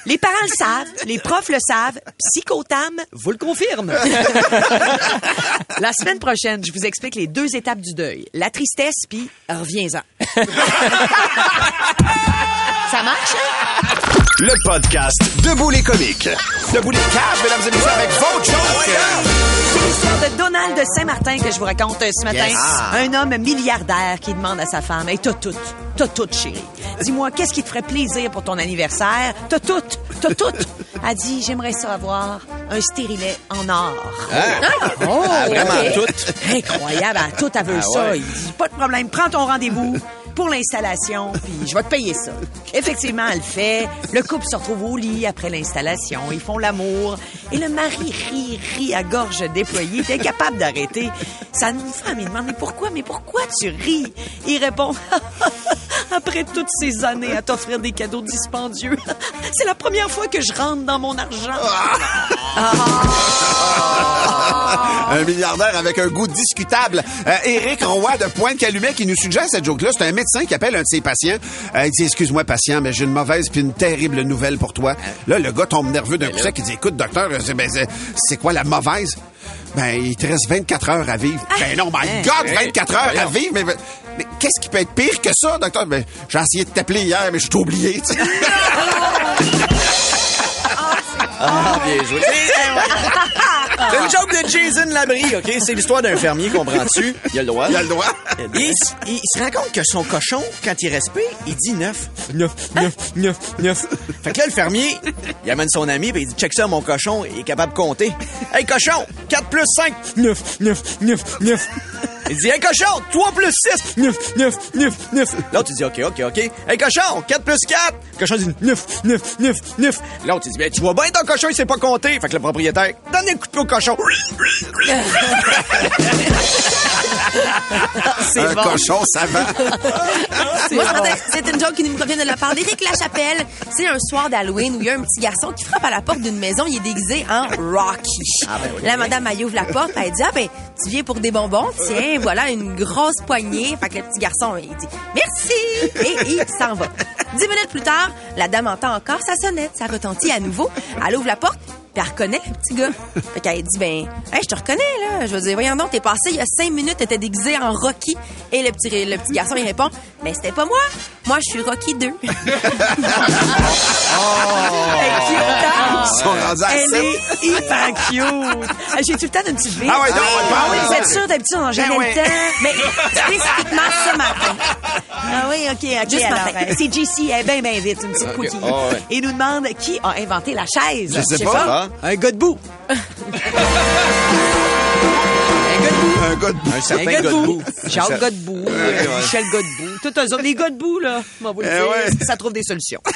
Les parents le savent, les profs le savent, Psychotam vous le confirme. La semaine prochaine, je vous explique les deux étapes du deuil. La tristesse, puis reviens-en. Ça marche, hein? Le podcast Debout les comiques. Debout les caves, mesdames et messieurs, avec vos jokes. C'est l'histoire de Donald de Saint-Martin que je vous raconte euh, ce matin. Yes. Un homme milliardaire qui demande à sa femme, « Hey, t'as tout, t'as tout, chérie. Dis-moi, qu'est-ce qui te ferait plaisir pour ton anniversaire? T'as tout, t'as tout. » Elle dit, « J'aimerais ça avoir un stérilet en or. Ah, oh, vraiment ok. tout. Incroyable, tout, elle veut Ah ça. ouais. Il dit, pas de problème, prends ton rendez-vous. Pour l'installation, puis je vais te payer ça. Effectivement, elle le fait. Le couple se retrouve au lit après l'installation. Ils font l'amour. Et le mari rit, rit à gorge déployée. Il est incapable d'arrêter. Sa femme, il demande, mais pourquoi, mais pourquoi tu ris? Il répond, après toutes ces années à t'offrir des cadeaux dispendieux, c'est la première fois que je rentre dans mon argent. un milliardaire avec un goût discutable. Euh, Éric Roy de Pointe-Calumet qui nous suggère cette joke-là. C'est un médecin qui appelle un de ses patients. Euh, il dit, excuse-moi, patient, mais j'ai une mauvaise puis une terrible nouvelle pour toi. Là, le gars tombe nerveux d'un coup sec. Il dit, écoute, docteur, c'est ben, c'est- quoi la mauvaise? Ben, il te reste 24 heures à vivre. Ben non, my God, 24 heures à vivre? Mais, mais qu'est-ce qui peut être pire que ça, docteur? Ben, j'ai essayé de t'appeler hier, mais je t'ai oublié. sais. Ah, bien joué. C'est une joke de Jason Labrie, OK? C'est l'histoire d'un fermier, comprends-tu? Il a le droit. Il a le droit. Il, se rend compte que son cochon, quand il respire, il dit neuf. Neuf, neuf, neuf, neuf. Fait que là, le fermier, il amène son ami, puis il dit, check ça, mon cochon, il est capable de compter. Hey, cochon, 4 plus 5, 9, 9, 9, 9. Il dit, hey, cochon, 3 plus 6, 9, 9, 9, 9. L'autre, il dit, OK, OK, OK. Hey, cochon, 4 plus 4. Le cochon dit, 9, 9, 9, 9. L'autre, il dit, ben, tu vois bien ton cochon, il sait pas compter. Fait que le propriétaire, donne un coup de pied au cochon. un cochon savant. Moi, c'est une joke qui nous provient de la part d'Éric Lachapelle. C'est un soir d'Halloween où il y a un petit garçon qui frappe à la porte d'une maison. Il est déguisé en Rocky. Là, madame, elle ouvre la porte, elle dit, ah ben, tu viens pour des bonbons? Tiens, voilà une grosse poignée. Fait que le petit garçon, il dit, merci! Et il s'en va. Dix minutes plus tard, la dame entend encore sa sonnette. Ça retentit à nouveau. Elle ouvre la porte, elle reconnaît le petit gars. Fait qu'elle dit, ben, hey, je te reconnais, là. Je veux dire, voyons donc, t'es passé il y a cinq minutes, t'étais déguisé en Rocky. Et le petit, le petit garçon, il répond, mais c'était pas moi. Moi, je suis Rocky 2. Ils sont rendus à Elle est hyper cute. Ah, J'ai-tu le temps d'une petite vie? Ah ouais, donc, on ah, oui, vous êtes sûr, d'habitude, on jamais Ben le temps. Mais, Spécifiquement ce matin. Ah oui, OK, OK. Juste alors, matin. euh, c'est JC, elle est bien, bien vite, une petite cookie. Ah ouais. Et nous demande qui a inventé la chaise. Je sais pas. Un gars debout. Un gars de Un Un certain gars debout. Un Jacques cer- Godbout, euh, Michel Godbout, tous eux autres. Les gars debout, là, moi vous le Eh dire, ouais. ça trouve des solutions.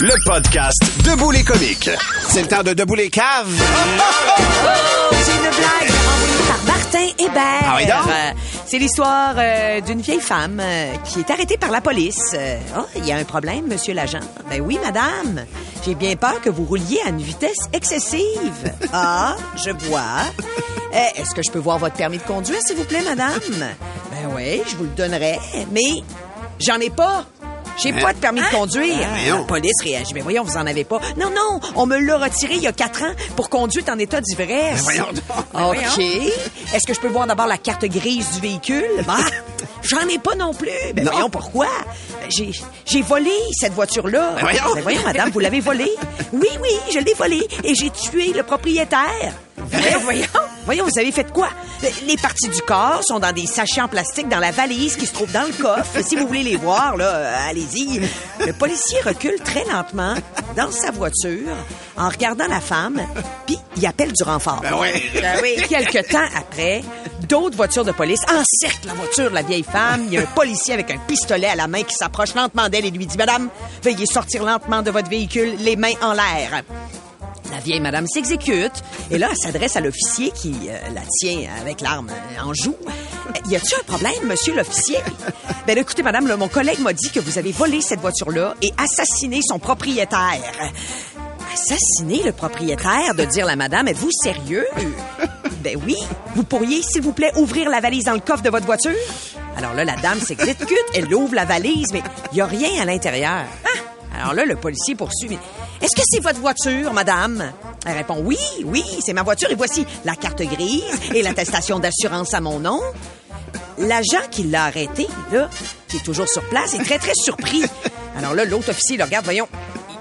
Le podcast Debout les comiques. C'est le temps de debout les caves. Oh, j'ai une blague envoyée par Martin Hébert. Ah oui, donc? Euh, c'est l'histoire euh, d'une vieille femme euh, qui est arrêtée par la police. Euh, oh, il y a un problème, monsieur l'agent. Ben oui, madame. J'ai bien peur que vous rouliez à une vitesse excessive. Ah, je vois. Euh, Est-ce que je peux voir votre permis de conduire, s'il vous plaît, madame? Ben oui, je vous le donnerai. Mais j'en ai pas. J'ai pas de permis de conduire. voyons. La police réagit. Mais voyons, vous en avez pas. Non, non, on me l'a retiré il y a quatre ans pour conduite en état d'ivresse. OK. Est-ce que je peux voir d'abord la carte grise du véhicule? Bah, j'en ai pas non plus. Ben Non. voyons, pourquoi? J'ai, j'ai volé cette voiture-là. Ben voyons. Ben voyons, madame, vous l'avez volée? Oui, oui, je l'ai volée et j'ai tué le propriétaire. Ben voyons. Voyons, vous avez fait quoi? Les parties du corps sont dans des sachets en plastique dans la valise qui se trouve dans le coffre. Si vous voulez les voir, là, euh, allez-y. Le policier recule très lentement dans sa voiture en regardant la femme, puis il appelle du renfort. Ben ouais. Ben oui. Quelque temps après, d'autres voitures de police encerclent la voiture de la vieille femme. Il y a un policier avec un pistolet à la main qui s'approche lentement d'elle et lui dit Madame, veuillez sortir lentement de votre véhicule, les mains en l'air. La vieille madame s'exécute et là, elle s'adresse à l'officier qui euh, la tient avec l'arme en joue. Euh, Y a-t-il un problème, monsieur l'officier? Ben écoutez, madame, là, mon collègue m'a dit que vous avez volé cette voiture-là et assassiné son propriétaire. Assassiner le propriétaire, de dire la madame, êtes-vous sérieux? Ben oui. Vous pourriez, s'il vous plaît, ouvrir la valise dans le coffre de votre voiture? Alors là, la dame s'exécute, elle ouvre la valise, mais il n'y a rien à l'intérieur. Ah! Alors là, le policier poursuit. Est-ce que c'est votre voiture, madame? Elle répond oui, oui, c'est ma voiture et voici la carte grise et l'attestation d'assurance à mon nom. L'agent qui l'a arrêté, qui est toujours sur place, est très, très surpris. Alors là, l'autre officier le regarde, voyons,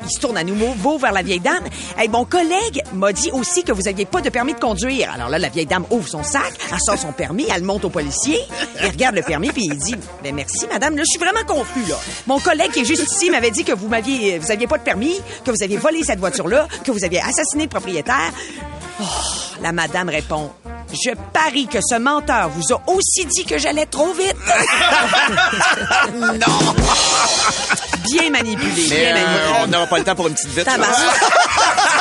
il se tourne à nouveau vers la vieille dame. Hey, mon collègue m'a dit aussi que vous aviez pas de permis de conduire. Alors là, la vieille dame ouvre son sac, elle sort son permis, elle le monte au policier, il regarde le permis puis il dit "Ben merci madame, là je suis vraiment confus. Mon collègue qui est juste ici m'avait dit que vous m'aviez vous aviez pas de permis, que vous aviez volé cette voiture là, que vous aviez assassiné le propriétaire." Oh, la madame répond Je parie que ce menteur vous a aussi dit que j'allais trop vite. Non! Bien manipulé. Mais bien euh, manipulé. on n'aura pas le temps pour une petite vite. Tabarnak.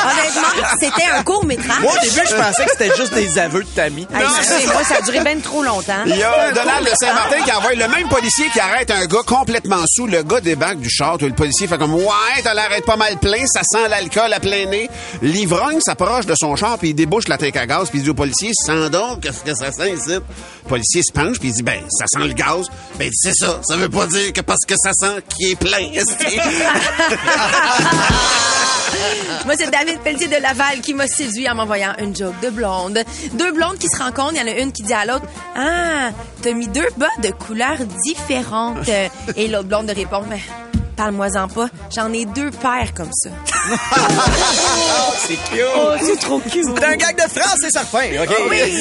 Honnêtement, c'était un court métrage. Moi, au début, je pensais que c'était juste des aveux de Tammy. Excusez-moi, ça a duré bien trop longtemps. Il y a Donald de Saint-Martin qui envoie le même policier qui arrête un gars complètement sous. Le gars débarque du char. tout Le policier fait comme Ouais, t'as l'arrête pas mal plein, ça sent l'alcool à plein nez. L'ivrogne s'approche de son char puis il débouche la tank à gaz puis il dit au policier Donc, qu'est-ce que ça sent ici? Le policier se penche puis il dit Ben, ça sent le gaz. Ben, c'est ça. Ça veut pas dire que parce que ça sent qu'il est plein. Moi, c'est David Pelletier de Laval qui m'a séduit en m'envoyant une joke de blonde. Deux blondes qui se rencontrent, il y en a une qui dit à l'autre Ah, t'as mis deux bas de couleurs différentes. Et l'autre blonde répond Mais parle-moi-en pas, j'en ai deux paires comme ça. C'est cute. Oh, c'est trop cute. C'est un gag de France, c'est certain. OK?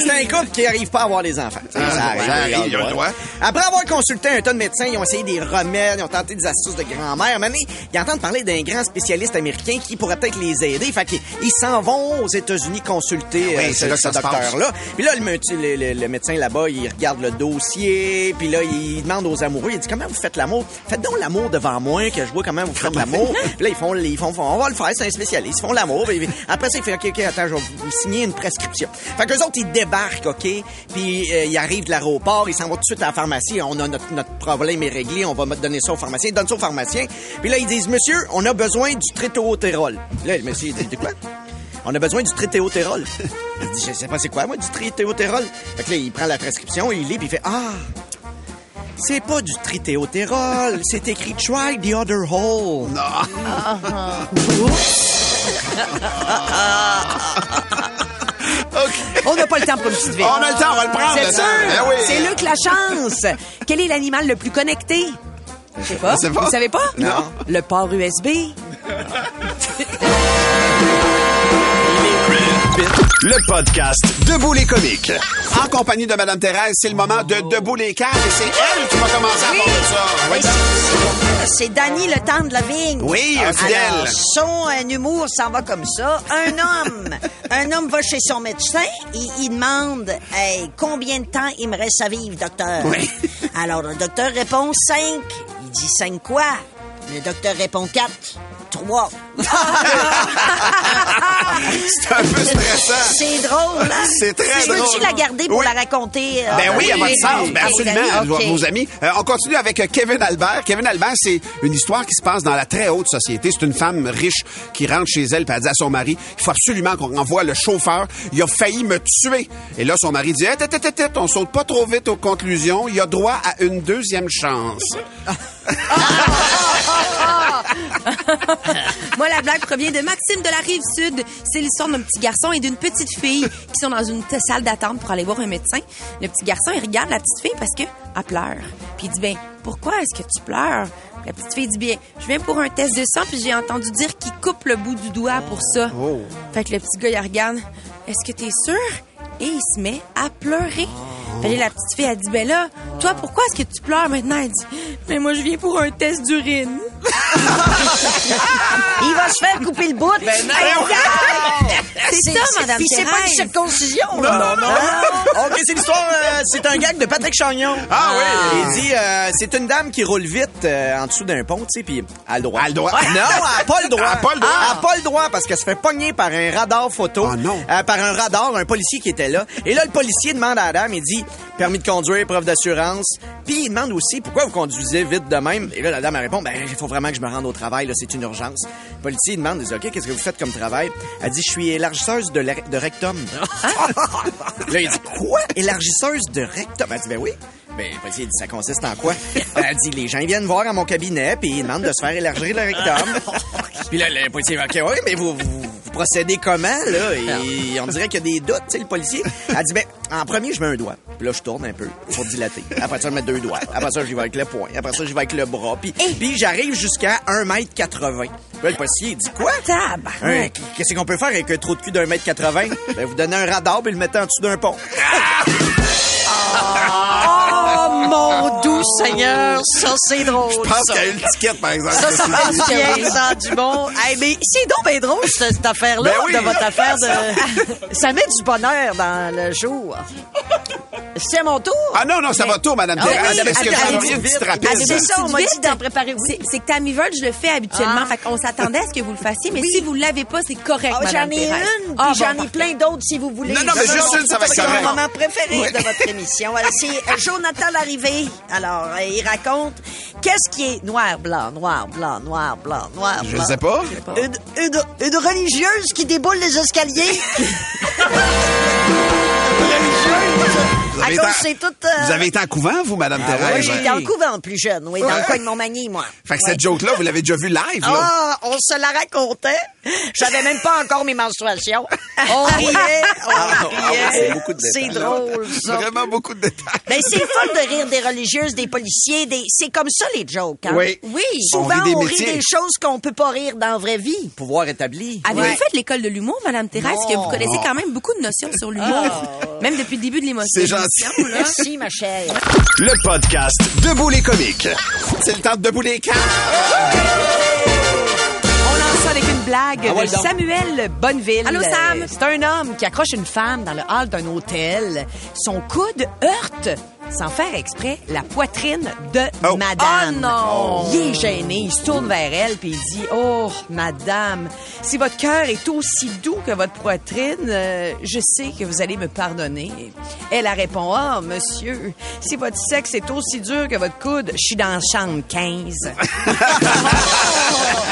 C'est un couple qui n'arrive pas à avoir des enfants. Ça, Ah, arrive, ça arrive, il il a le droit. Après avoir consulté un tas de médecins, ils ont essayé des remèdes, ils ont tenté des astuces de grand-mère. Maintenant, ils entendent parler d'un grand spécialiste américain qui pourrait peut-être les aider. Fait qu'ils ils s'en vont aux États-Unis consulter Ah oui, euh, ce, docteur-là. Puis là, le, me- le- le- le médecin là-bas, il regarde le dossier, puis là, il demande aux amoureux, il dit comment vous faites l'amour? Faites donc l'amour devant moi, que je vois comment vous faites l'amour. puis là, ils font, ils font, font- on va le c'est un spécialiste. Ils font l'amour. Après ça, il fait ok, ok, attends, je vais vous signer une prescription. Fait qu'eux autres, ils débarquent, ok, puis euh, ils arrivent de l'aéroport, ils s'en vont tout de suite à la pharmacie. On a notre, notre problème est réglé, on va donner ça au pharmacien. Ils donnent ça au pharmacien. Puis là, ils disent, monsieur, on a besoin du trétéotérol. Là, le monsieur, il dit, quoi? On a besoin du tritéotérol. Il dit, je sais pas c'est quoi, moi, du tritéotérol? Fait que là, il prend la prescription, il lit, puis il fait, ah, c'est pas du tritéotérol, c'est écrit try the other hole. On n'a pas le temps pour une petite vie. On a le temps, on va le prendre, C'est sûr. Ben oui. C'est Luc la chance. Quel est l'animal le plus connecté? Je sais pas. Je sais pas. Vous savez pas? Non. Le port USB. Le podcast Debout les comiques. En compagnie de Madame Thérèse, c'est le moment de Debout les caves et c'est elle qui va commencer à parler de ça. Ouais, C'est Danny le temps de la vigne. Oui, un fidèle. Alors, son euh, humour s'en va comme ça. Un homme, un homme va chez son médecin, il, il demande Hey, combien de temps il me reste à vivre, docteur? Oui. Alors le docteur répond 5. Il dit 5 quoi? Le docteur répond 4. 3. C'est un peu stressant. C'est drôle, hein? C'est très Peux-tu drôle. la garder pour Oui. la raconter? euh, Ben oui, à oui, votre sens, ben absolument, Danny, ok. vos amis. Euh, on continue avec euh, Kevin Albert. Kevin Albert, c'est une histoire qui se passe dans la très haute société. C'est une femme riche qui rentre chez elle et elle dit à son mari, il faut absolument qu'on envoie le chauffeur. Il a failli me tuer. Et là, son mari dit, Eh, on saute pas trop vite aux conclusions. Il a droit à une deuxième chance. Moi, la blague provient de Maxime de la Rive-Sud. C'est l'histoire d'un petit garçon et d'une petite fille qui sont dans une salle d'attente pour aller voir un médecin. Le petit garçon, il regarde la petite fille parce que elle pleure. Puis il dit, ben, pourquoi est-ce que tu pleures? La petite fille dit, bien, je viens pour un test de sang, puis j'ai entendu dire qu'il coupe le bout du doigt pour ça. Fait que le petit gars, il regarde, est-ce que t'es sûr? Et il se met à pleurer. Fait que la petite fille, elle dit, ben là, toi, pourquoi est-ce que tu pleures maintenant? Elle dit, mais moi, je viens pour un test d'urine. Il va se faire couper le bout. Ben C'est ça, Madame Puis c'est pas une circoncision, là. Non, non, non. OK, c'est l'histoire, euh, c'est un gag de Patrick Chagnon. Ah oui. Il dit, euh, c'est une dame qui roule vite euh, en dessous d'un pont, tu sais, puis elle a le droit. Elle a le droit. Non, elle a pas le droit. Elle a pas le droit. Elle a pas le droit parce qu'elle se fait pogner par un radar photo. Ah non. Euh, par un radar, un policier qui était là. Et là, le policier demande à la dame, il dit, permis de conduire, preuve d'assurance. Puis il demande aussi, pourquoi vous conduisez vite de même? Et là, la dame, elle répond, ben, il faut vraiment que je me rende au travail, là, c'est une urgence. Le policier demande, il dit, OK, qu'est-ce que vous faites comme travail? Elle dit, je suis élargisseuse de, de rectum. là, il dit, quoi? Élargisseuse de rectum? Elle dit, ben oui. Ben, le policier dit, ça consiste en quoi? Elle dit, les gens ils viennent voir à mon cabinet, puis ils demandent de se faire élargir le rectum. puis là, le policier va, OK, oui, mais vous, vous, vous procédez comment, là? Et on dirait qu'il y a des doutes, tu sais, le policier. Elle dit, ben, en premier, je mets un doigt. Puis là, je tourne un peu pour dilater. Après ça, je mets deux doigts. Après ça, j'y vais avec le poing. Après ça, j'y vais avec le bras. Puis, puis j'arrive jusqu'à 1m80. Puis là, le policier, il dit, quoi? Hein, Qu'est-ce qu'on peut faire avec un trou de cul d'un mètre 80? Ben, vous donnez un radar puis le mettez en dessous d'un pont. Oh, mon doux Seigneur, ça c'est drôle. Je pense qu'il y a une ticket, par exemple. Ça, ça passe bien, ça du bon. Hey, mais c'est donc bien drôle, cette, cette affaire-là, Ben oui. de votre affaire de... Ça met du bonheur dans le jour. C'est mon tour? Ah non, non, ça va tout, Madame Ah Thérèse. oui, Est-ce que vite. petite rapide? Allez, c'est ça, on m'a dit d'en préparer. C'est que Tammy Verge, je le fais habituellement. Ah. Fait qu'on s'attendait à ce que vous le fassiez, mais si vous l'avez pas, c'est correct, Ah, Madame j'en ai Thérèse. une, puis j'en ai plein d'autres si vous voulez. Non, non, mais juste une, ça va être C'est mon correct. moment préféré de votre émission. C'est euh, Jonathan Larrivée. Alors, euh, il raconte qu'est-ce qui est noir, blanc, noir, blanc, noir, blanc, noir, Je blanc. ne sais pas. Une, une- une religieuse qui déboule les escaliers. Vous À avez, cause, été, c'est tout... euh, vous avez été en couvent, vous, Madame Moi, Thérèse? j'ai été en couvent plus jeune, oui, dans le coin de Montmagny, moi. Fait que Ouais. cette joke-là, vous l'avez déjà vue live, là? Ah, on se la racontait. J'avais même pas encore mes menstruations. On riait, on ah riait. c'est beaucoup de C'est drôle, ça. Vraiment beaucoup de détails. Ben, c'est fun de rire des religieuses, des policiers, des... c'est comme ça les jokes, hein? Oui. Oui. Souvent, On rit des on rit métiers. des choses qu'on peut pas rire dans la vraie vie. Pouvoir établi. Avez-vous Ouais. fait l'école de l'humour, Madame Thérèse? Non. que vous connaissez quand même beaucoup de notions sur l'humour. Même depuis le début de l'émotion? Là. Merci, ma chère. Le podcast Debout les comiques. C'est le temps de debout les camps. On lance ça avec une blague Ah ouais, de. Samuel Bonneville. Allô, Sam? C'est un homme qui accroche une femme dans le hall d'un hôtel. Son coude heurte, sans faire exprès, la poitrine de Oh. madame. Oh non! Il est gêné, il se tourne vers elle puis il dit "Oh, madame, si votre cœur est aussi doux que votre poitrine, euh, je sais que vous allez me pardonner." Elle a répond "Ah, monsieur, si votre sexe est aussi dur que votre coude, je suis dans la chambre 15."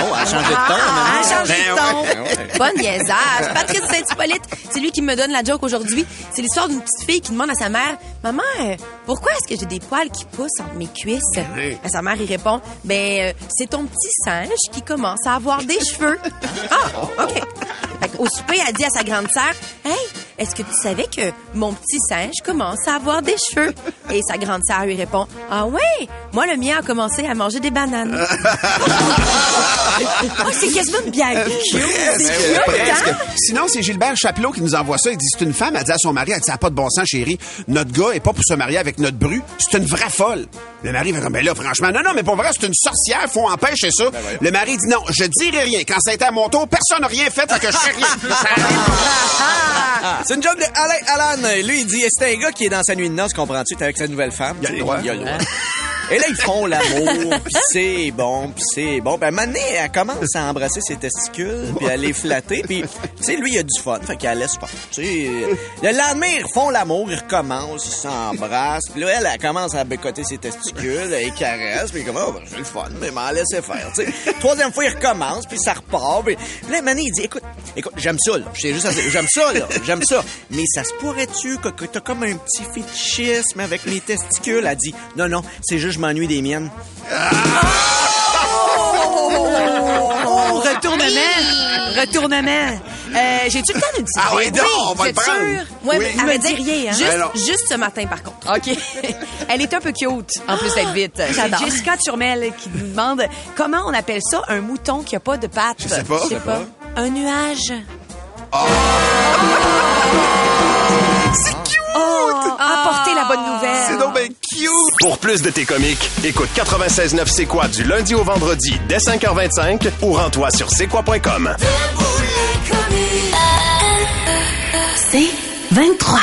Oh, elle a changé de ton. Ah, maintenant. changé de Ben ton. ouais. Bonne niaisage. Patrice Saint-Hippolyte, c'est lui qui me donne la joke aujourd'hui. C'est l'histoire d'une petite fille qui demande à sa mère, Maman, euh, pourquoi est-ce que j'ai des poils qui poussent entre mes cuisses? Oui. À sa mère, il répond, Ben, euh, c'est ton petit singe qui commence à avoir des cheveux. Ah, OK. Fait au souper, elle dit à sa grande sœur, Hey, est-ce que tu savais que mon petit singe commence à avoir des cheveux? Et sa grande sœur lui répond, Ah ouais, moi le mien a commencé à manger des bananes. Oh, c'est quasiment une blague cute. Presque, presque. hein? Sinon, c'est Gilbert Chapelot qui nous envoie ça. Il dit, c'est une femme, elle dit à son mari, elle dit, ça n'a pas de bon sens, chérie. Notre gars est pas pour se marier avec notre bru. C'est une vraie folle. Le mari va comme, ben là, franchement, non, non, mais pour vrai, c'est une sorcière, faut empêcher ça. le mari dit, non, je dirai rien. Quand ça a été à mon tour, personne n'a rien fait, fait que je sais rien. Ça arrive. C'est une joke de Alain Alan. Lui, il dit, c'est un gars qui est dans sa nuit de noces, comprends-tu, t'es avec sa nouvelle femme. Il a le droit. Il a le droit. Et là, ils font l'amour, puis c'est bon, puis c'est bon. Ben, maintenant, elle commence à embrasser ses testicules, puis à les flatter, puis, tu sais, lui, il a du fun, fait qu'elle laisse pas. Tu sais, le lendemain, ils font l'amour, ils recommencent, ils s'embrassent, puis là, elle, elle commence à bécoter ses testicules, elle caresse, puis comme, oh, ben, c'est le fun, mais m'en laisser faire, tu sais. Troisième fois, il recommence, puis ça repart, puis là, maintenant, il dit, écoute, écoute, j'aime ça, là. Juste j'aime ça, là. J'aime ça. Mais ça se pourrait-tu que t'as comme un petit fétichisme avec mes testicules? Elle dit, non, non, c'est juste, je m'ennuie des miennes. Oh, retournement! Retournement! Euh, J'ai-tu le temps d'une petite Ah oui, donc, on va vous le prendre. sûr? Ouais, Oui. mais me dit rien, hein? Juste, ce matin, par contre. OK. Elle est un peu cute, en plus d'être vite. C'est J'adore. Jessica Turmel qui nous demande comment on appelle ça un mouton qui a pas de pattes? Je sais pas. Je sais pas. Un nuage. C'est cute! Oh, apportez la bonne nouvelle. C'est donc cute! Pour plus de tes comiques, écoute 96.9 C'est quoi du lundi au vendredi dès 5h25 ou rends-toi sur c'est quoi.com. C'est 23.